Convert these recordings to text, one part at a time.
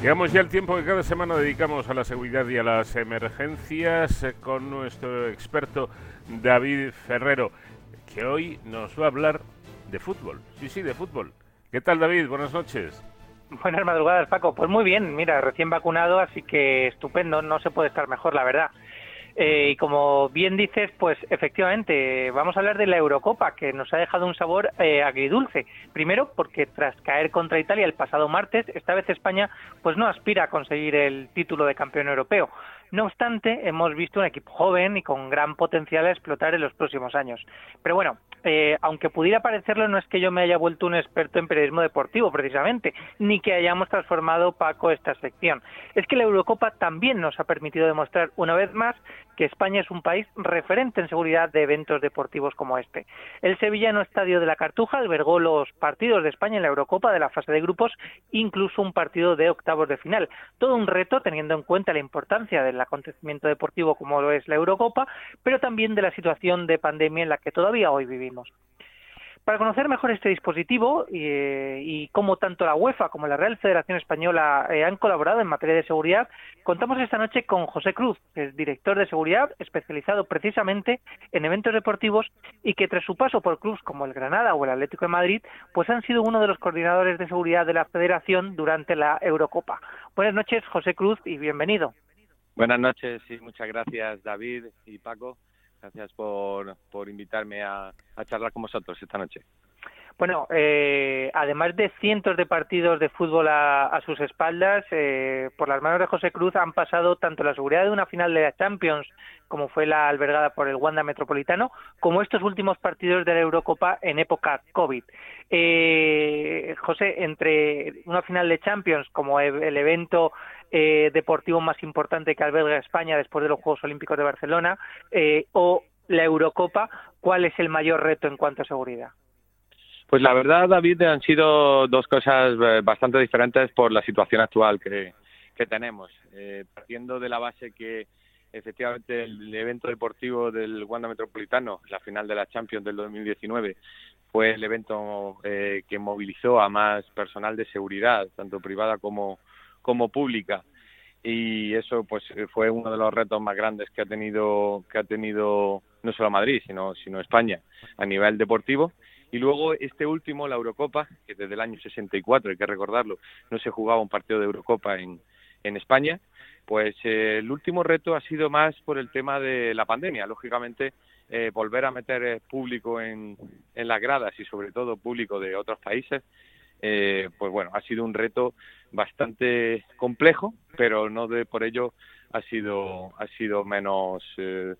Llegamos ya al tiempo que cada semana dedicamos a la seguridad y a las emergencias eh, con nuestro experto David Ferrero, que hoy nos va a hablar de fútbol. Sí, sí, de fútbol. ¿Qué tal, David? Buenas noches. Buenas madrugadas, Paco. Pues muy bien, mira, recién vacunado, así que estupendo, no se puede estar mejor, la verdad. Eh, y como bien dices, pues efectivamente, vamos a hablar de la Eurocopa, que nos ha dejado un sabor eh, agridulce. Primero, porque tras caer contra Italia el pasado martes, esta vez España pues no aspira a conseguir el título de campeón europeo. No obstante, hemos visto un equipo joven y con gran potencial a explotar en los próximos años. Pero bueno, eh, aunque pudiera parecerlo, no es que yo me haya vuelto un experto en periodismo deportivo, precisamente, ni que hayamos transformado Paco esta sección. Es que la Eurocopa también nos ha permitido demostrar una vez más que España es un país referente en seguridad de eventos deportivos como este. El Sevillano Estadio de la Cartuja albergó los partidos de España en la Eurocopa de la fase de grupos, incluso un partido de octavos de final. Todo un reto teniendo en cuenta la importancia del acontecimiento deportivo como lo es la Eurocopa, pero también de la situación de pandemia en la que todavía hoy vivimos. Para conocer mejor este dispositivo eh, y cómo tanto la UEFA como la Real Federación Española eh, han colaborado en materia de seguridad, contamos esta noche con José Cruz, que es director de seguridad especializado precisamente en eventos deportivos y que tras su paso por clubes como el Granada o el Atlético de Madrid, pues han sido uno de los coordinadores de seguridad de la Federación durante la Eurocopa. Buenas noches, José Cruz, y bienvenido. Buenas noches y muchas gracias David y Paco. Gracias por, por invitarme a, charlar con vosotros esta noche. Bueno, eh, además de cientos de partidos de fútbol a, sus espaldas, eh, por las manos de José Cruz han pasado tanto la seguridad de una final de la Champions, como fue la albergada por el Wanda Metropolitano, como estos últimos partidos de la Eurocopa en época COVID. Eh, José, entre una final de Champions, como el evento eh, deportivo más importante que alberga España después de los Juegos Olímpicos de Barcelona eh, o la Eurocopa, ¿cuál es el mayor reto en cuanto a seguridad? Pues la verdad, David, han sido dos cosas eh, bastante diferentes por la situación actual que, tenemos. partiendo de la base que efectivamente el evento deportivo del Wanda Metropolitano, la final de la Champions del 2019, fue el evento que movilizó a más personal de seguridad, tanto privada como, como pública. Y eso pues fue uno de los retos más grandes que ha tenido que ha tenido no solo Madrid sino sino España a nivel deportivo. Y luego este último la Eurocopa que desde el año 64 hay que recordarlo no se jugaba un partido de Eurocopa en en España. Pues eh, el último reto ha sido más por el tema de la pandemia. Lógicamente eh, volver a meter eh, público en, en las gradas y sobre todo público de otros países eh, pues bueno, ha sido un reto bastante complejo, pero no de por ello ha sido ha sido menos eh,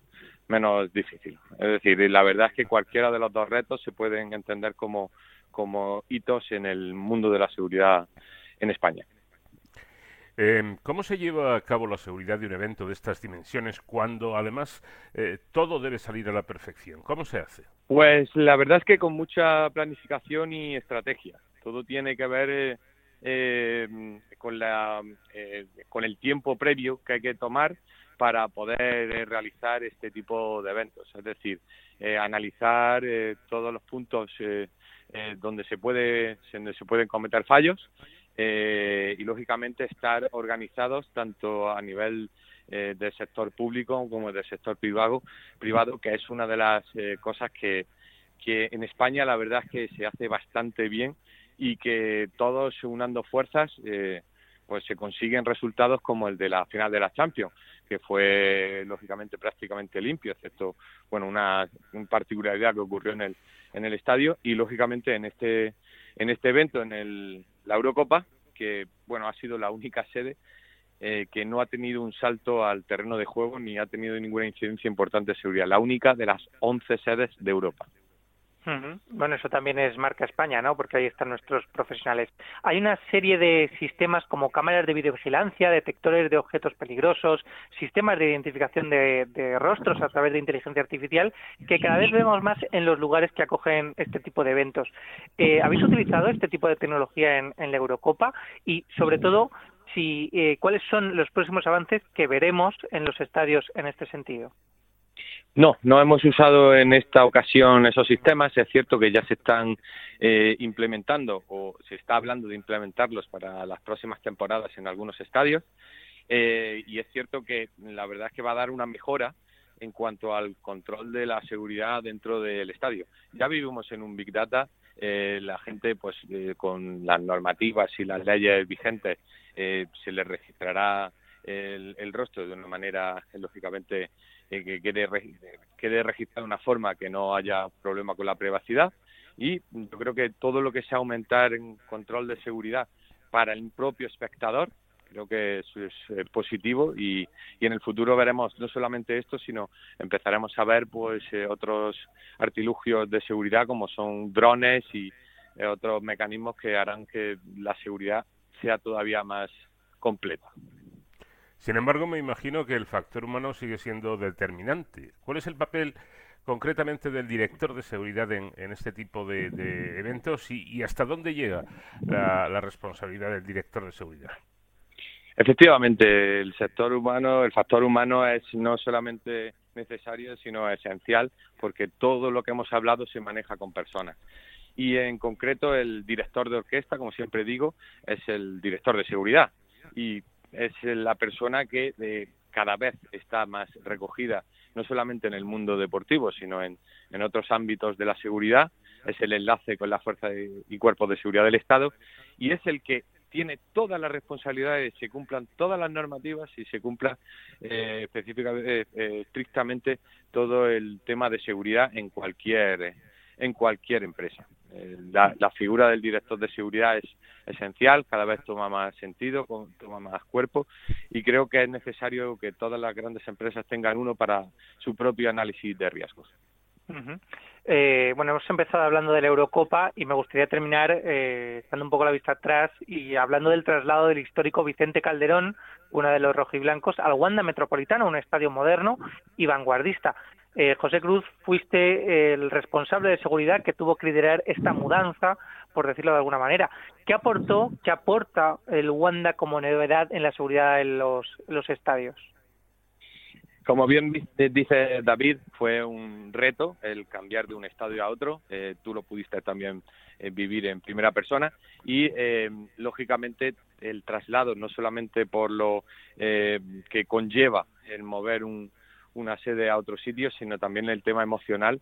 menos difícil. Es decir, la verdad es que cualquiera de los dos retos se pueden entender como como hitos en el mundo de la seguridad en España. Eh, ¿Cómo se lleva a cabo la seguridad de un evento de estas dimensiones cuando además todo debe salir a la perfección? ¿Cómo se hace? Pues la verdad es que con mucha planificación y estrategia. Todo tiene que ver eh, eh, con, la, eh, con el tiempo previo que hay que tomar para poder realizar este tipo de eventos. Es decir, analizar todos los puntos donde se puede donde se pueden cometer fallos y lógicamente estar organizados tanto a nivel del sector público como del sector privado privado que es una de las cosas que que en España la verdad es que se hace bastante bien y que todos unando fuerzas eh, pues se consiguen resultados como el de la final de la Champions que fue lógicamente prácticamente limpio excepto bueno una, particularidad que ocurrió en el en el estadio y lógicamente en este en este evento en el la Eurocopa que bueno ha sido la única sede eh, que no ha tenido un salto al terreno de juego ni ha tenido ninguna incidencia importante de seguridad la única de las 11 sedes de Europa bueno, eso también es marca España, ¿no? Porque ahí están nuestros profesionales. Hay una serie de sistemas como cámaras de videovigilancia, detectores de objetos peligrosos, sistemas de identificación de, rostros a través de inteligencia artificial, que cada vez vemos más en los lugares que acogen este tipo de eventos. Eh, ¿Habéis utilizado este tipo de tecnología en, la Eurocopa? Y, sobre todo, si, eh, ¿cuáles son los próximos avances que veremos en los estadios en este sentido? No, no hemos usado en esta ocasión esos sistemas. Es cierto que ya se están eh, implementando o se está hablando de implementarlos para las próximas temporadas en algunos estadios. Eh, y es cierto que la verdad es que va a dar una mejora en cuanto al control de la seguridad dentro del estadio. Ya vivimos en un Big Data, eh, la gente pues con las normativas y las leyes vigentes se les registrará el, el, rostro de una manera lógicamente que quede, quede registrado de una forma que no haya problema con la privacidad y yo creo que todo lo que sea aumentar en control de seguridad para el propio espectador creo que es eh, positivo y, y, en el futuro veremos no solamente esto sino empezaremos a ver pues eh, otros artilugios de seguridad como son drones y eh, otros mecanismos que harán que la seguridad sea todavía más completa. Sin embargo, me imagino que el factor humano sigue siendo determinante. ¿Cuál es el papel concretamente del director de seguridad en, este tipo de, eventos y, hasta dónde llega la, responsabilidad del director de seguridad? Efectivamente, el sector humano, el factor humano es no solamente necesario, sino esencial, porque todo lo que hemos hablado se maneja con personas. Y en concreto, el director de orquesta, como siempre digo, es el director de seguridad. Y es la persona que eh, cada vez está más recogida, no solamente en el mundo deportivo, sino en, otros ámbitos de la seguridad, es el enlace con la fuerza y cuerpos de seguridad del Estado y es el que tiene toda la responsabilidad de que se cumplan todas las normativas y se cumpla eh, específicamente, eh, estrictamente todo el tema de seguridad en cualquier en cualquier empresa. Eh, la, figura del director de seguridad es esencial, cada vez toma más sentido, toma más cuerpo y creo que es necesario que todas las grandes empresas tengan uno para su propio análisis de riesgos. eh, bueno, hemos empezado hablando de la Eurocopa y me gustaría terminar eh, dando un poco la vista atrás y hablando del traslado del histórico Vicente Calderón, uno de los rojiblancos, al Wanda Metropolitano, un estadio moderno y vanguardista. Eh, José Cruz, fuiste el responsable de seguridad que tuvo que liderar esta mudanza, por decirlo de alguna manera. ¿Qué aportó, qué aporta el Wanda como novedad en la seguridad en los, estadios? Como bien dice David, fue un reto el cambiar de un estadio a otro. Eh, tú lo pudiste también eh, vivir en primera persona y, lógicamente, el traslado, no solamente por lo que conlleva el mover un, una sede a otro sitio, sino también el tema emocional.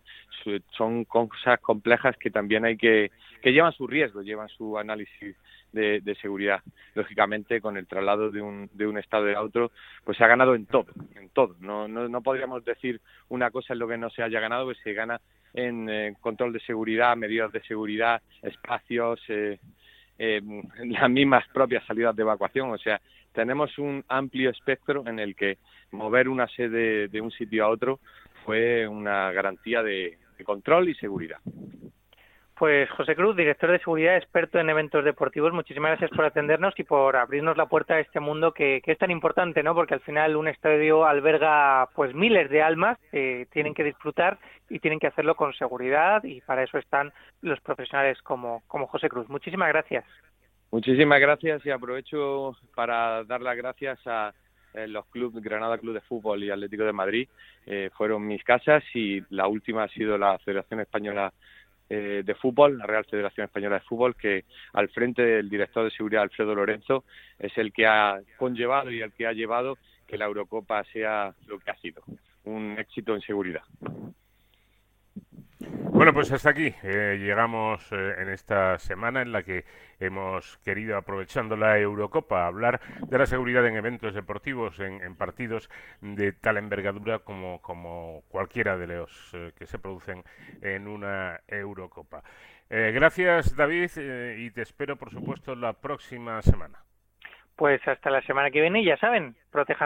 Son cosas complejas que también hay que, que llevan su riesgo, llevan su análisis de, seguridad. Lógicamente, con el traslado de un, de un estado a otro, pues se ha ganado en todo, en todo. No, no, no podríamos decir una cosa en lo que no se haya ganado, pues se gana en eh, control de seguridad, medidas de seguridad, espacios, eh, eh, las mismas propias salidas de evacuación. O sea, tenemos un amplio espectro en el que mover una sede de un sitio a otro fue una garantía de, control y seguridad. Pues José Cruz, director de seguridad, experto en eventos deportivos, muchísimas gracias por atendernos y por abrirnos la puerta a este mundo que, es tan importante, ¿no? Porque al final un estadio alberga pues miles de almas que tienen que disfrutar y tienen que hacerlo con seguridad y para eso están los profesionales como, José Cruz. Muchísimas gracias. Muchísimas gracias y aprovecho para dar las gracias a eh, los clubes Granada Club de Fútbol y Atlético de Madrid. Eh, fueron mis casas y la última ha sido la Federación Española eh, de Fútbol, la Real Federación Española de Fútbol, que al frente del director de seguridad Alfredo Lorenzo es el que ha conllevado y el que ha llevado que la Eurocopa sea lo que ha sido, un éxito en seguridad. Bueno, pues hasta aquí eh, llegamos eh, en esta semana en la que hemos querido, aprovechando la Eurocopa, hablar de la seguridad en eventos deportivos, en, partidos de tal envergadura como, como cualquiera de los eh, que se producen en una Eurocopa. gracias, David, y te espero, por supuesto, la próxima semana. Pues hasta la semana que viene, ya saben, protejan